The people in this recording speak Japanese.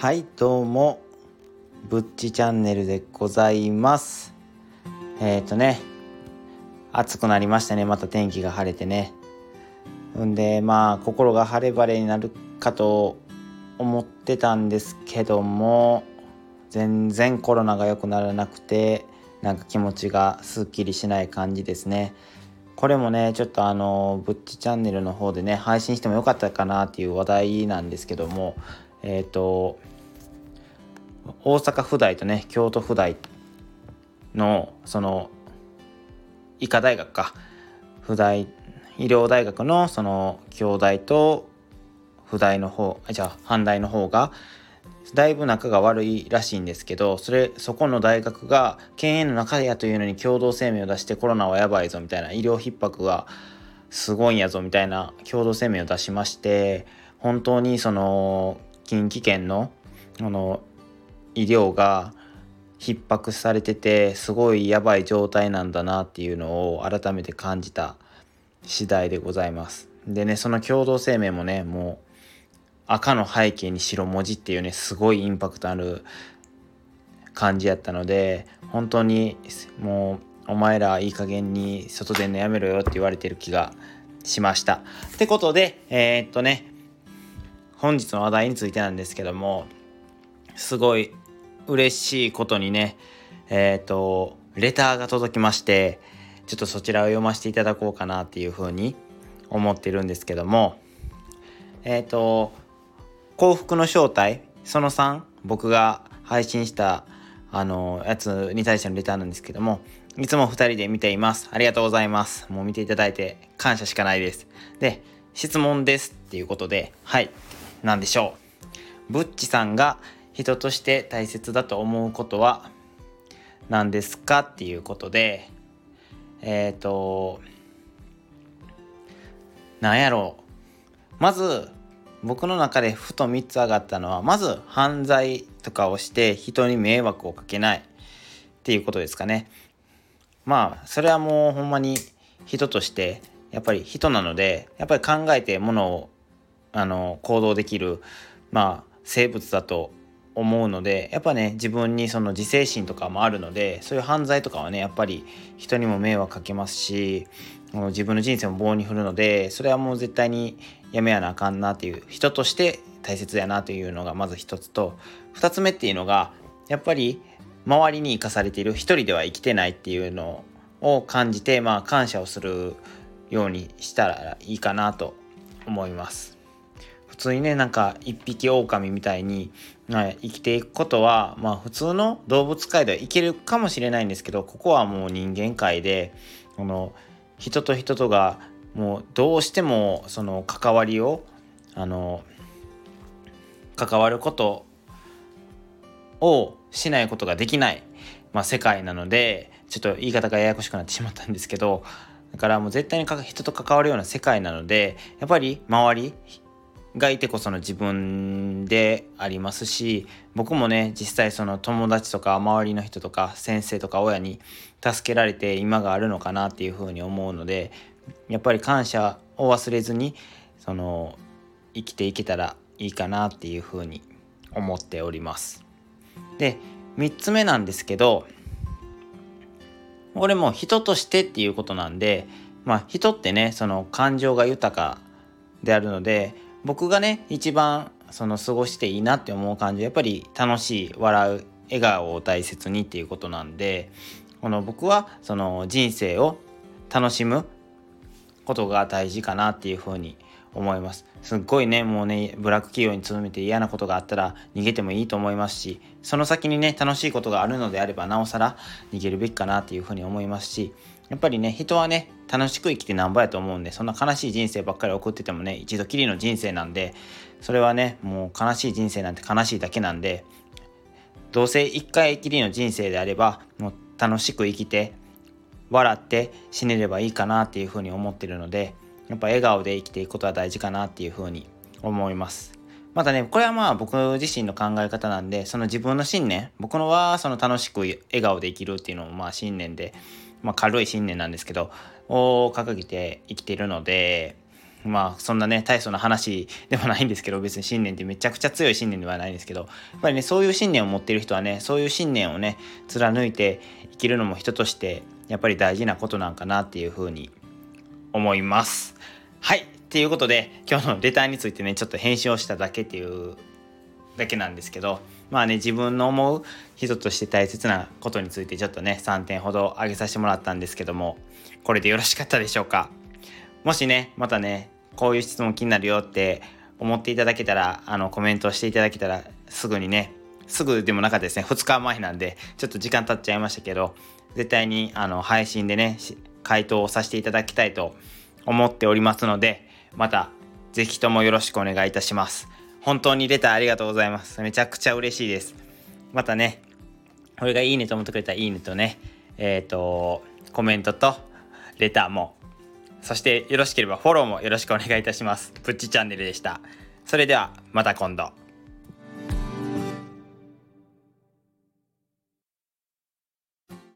はいどうもぶっちチャンネルでございます。えっ、ー、とね暑くなりましたね。また天気が晴れてね。んでまあ心が晴れ晴れになるかと思ってたんですけども全然コロナが良くならなくてなんか気持ちがすっきりしない感じですね。これもねちょっとあのぶっちチャンネルの方でね配信してもよかったかなっていう話題なんですけどもえっ、ー、と大阪府大とね京都府大のその医科大学か府大医療大学のその京大と府大の方じゃあ阪大の方がだいぶ仲が悪いらしいんですけどそれそこの大学が県営の中やというのに共同声明を出してコロナはやばいぞみたいな医療逼迫がすごいんやぞみたいな共同声明を出しまして本当にその近畿圏のあの医療が逼迫されててすごいやばい状態なんだなっていうのを改めて感じた次第でございます。でねその共同声明もねもう赤の背景に白文字っていうねすごいインパクトある感じやったので本当にもうお前らいい加減に外出んのやめろよって言われてる気がしました。ってことでえー、っとね本日の話題についてなんですけどもすごい嬉しいことにねえっ、とレターが届きましてちょっとそちらを読ませていただこうかなっていうふうに思ってるんですけどもえっ、と幸福の正体その3僕が配信したあのやつに対してのレターなんですけどもいつも2人で見ています。ありがとうございます。もう見ていただいて感謝しかないです。で質問ですっていうことではい。何でしょう。ブッチさんが人として大切だと思うことは何ですかっていうことでえっ、ー、となんやろう。まず僕の中でふと3つ上がったのはまず犯罪とかをして人に迷惑をかけないっていうことですかね。まあそれはもうほんまに人としてやっぱり人なのでやっぱり考えてものをあの行動できるまあ生物だと思うのでやっぱね自分にその自制心とかもあるのでそういう犯罪とかはねやっぱり人にも迷惑かけますし自分の人生も棒に振るのでそれはもう絶対にやめやなあかんなっていう人として大切やなというのがまず一つと二つ目っていうのがやっぱり周りに生かされている一人では生きてないっていうのを感じてまあ感謝をするようにしたらいいかなと思います。普通にねなんか一匹狼みたいに、はい、生きていくことはまあ普通の動物界ではいけるかもしれないんですけどここはもう人間界でこの人と人とがもうどうしてもその関わりをあの関わることをしないことができない、まあ、世界なのでちょっと言い方がややこしくなってしまったんですけどだからもう絶対に人と関わるような世界なのでやっぱり周りがいてこその自分でありますし僕もね実際その友達とか周りの人とか先生とか親に助けられて今があるのかなっていうふうに思うのでやっぱり感謝を忘れずにその生きていけたらいいかなっていうふうに思っております。で3つ目なんですけど俺も人としてっていうことなんでまあ人ってねその感情が豊かであるので僕がね一番その過ごしていいなって思う感じやっぱり楽しい笑う笑顔を大切にっていうことなんでこの僕はその人生を楽しむことが大事かなっていうふうに思います。すっごいねもうねブラック企業に勤めて嫌なことがあったら逃げてもいいと思いますしその先にね楽しいことがあるのであればなおさら逃げるべきかなっていうふうに思いますしやっぱりね人はね楽しく生きてなんぼやと思うんでそんな悲しい人生ばっかり送っててもね一度きりの人生なんでそれはねもう悲しい人生なんて悲しいだけなんでどうせ一回きりの人生であればもう楽しく生きて笑って死ねればいいかなっていうふうに思ってるのでやっぱ笑顔で生きていくことは大事かなっていうふうに思います。またねこれはまあ僕自身の考え方なんでその自分の信念僕のはその楽しく笑顔で生きるっていうのもまあ信念で、まあ、軽い信念なんですけどを掲げて生きているのでまあそんなね大層な話でもないんですけど別に信念ってめちゃくちゃ強い信念ではないんですけどやっぱりねそういう信念を持っている人はねそういう信念をね貫いて生きるのも人としてやっぱり大事なことなんかなっていうふうに思います。はいっていうことで今日のレターについてねちょっと返信をしただけっていうだけなんですけどまあね自分の思う人として大切なことについてちょっとね3点ほど挙げさせてもらったんですけどもこれでよろしかったでしょうか？もしねまたねこういう質問気になるよって思っていただけたらあのコメントしていただけたらすぐにねすぐでもなかったですね。2日前なんでちょっと時間経っちゃいましたけど絶対にあの配信でね回答をさせていただきたいと思っておりますのでまた是非ともよろしくお願いいたします。本当にレターありがとうございます。めちゃくちゃ嬉しいです。またね俺がいいねと思ってくれたらいいねとねえっ、ー、とコメントとレターもそしてよろしければフォローもよろしくお願いいたします。プッチチャンネルでした。それではまた今度。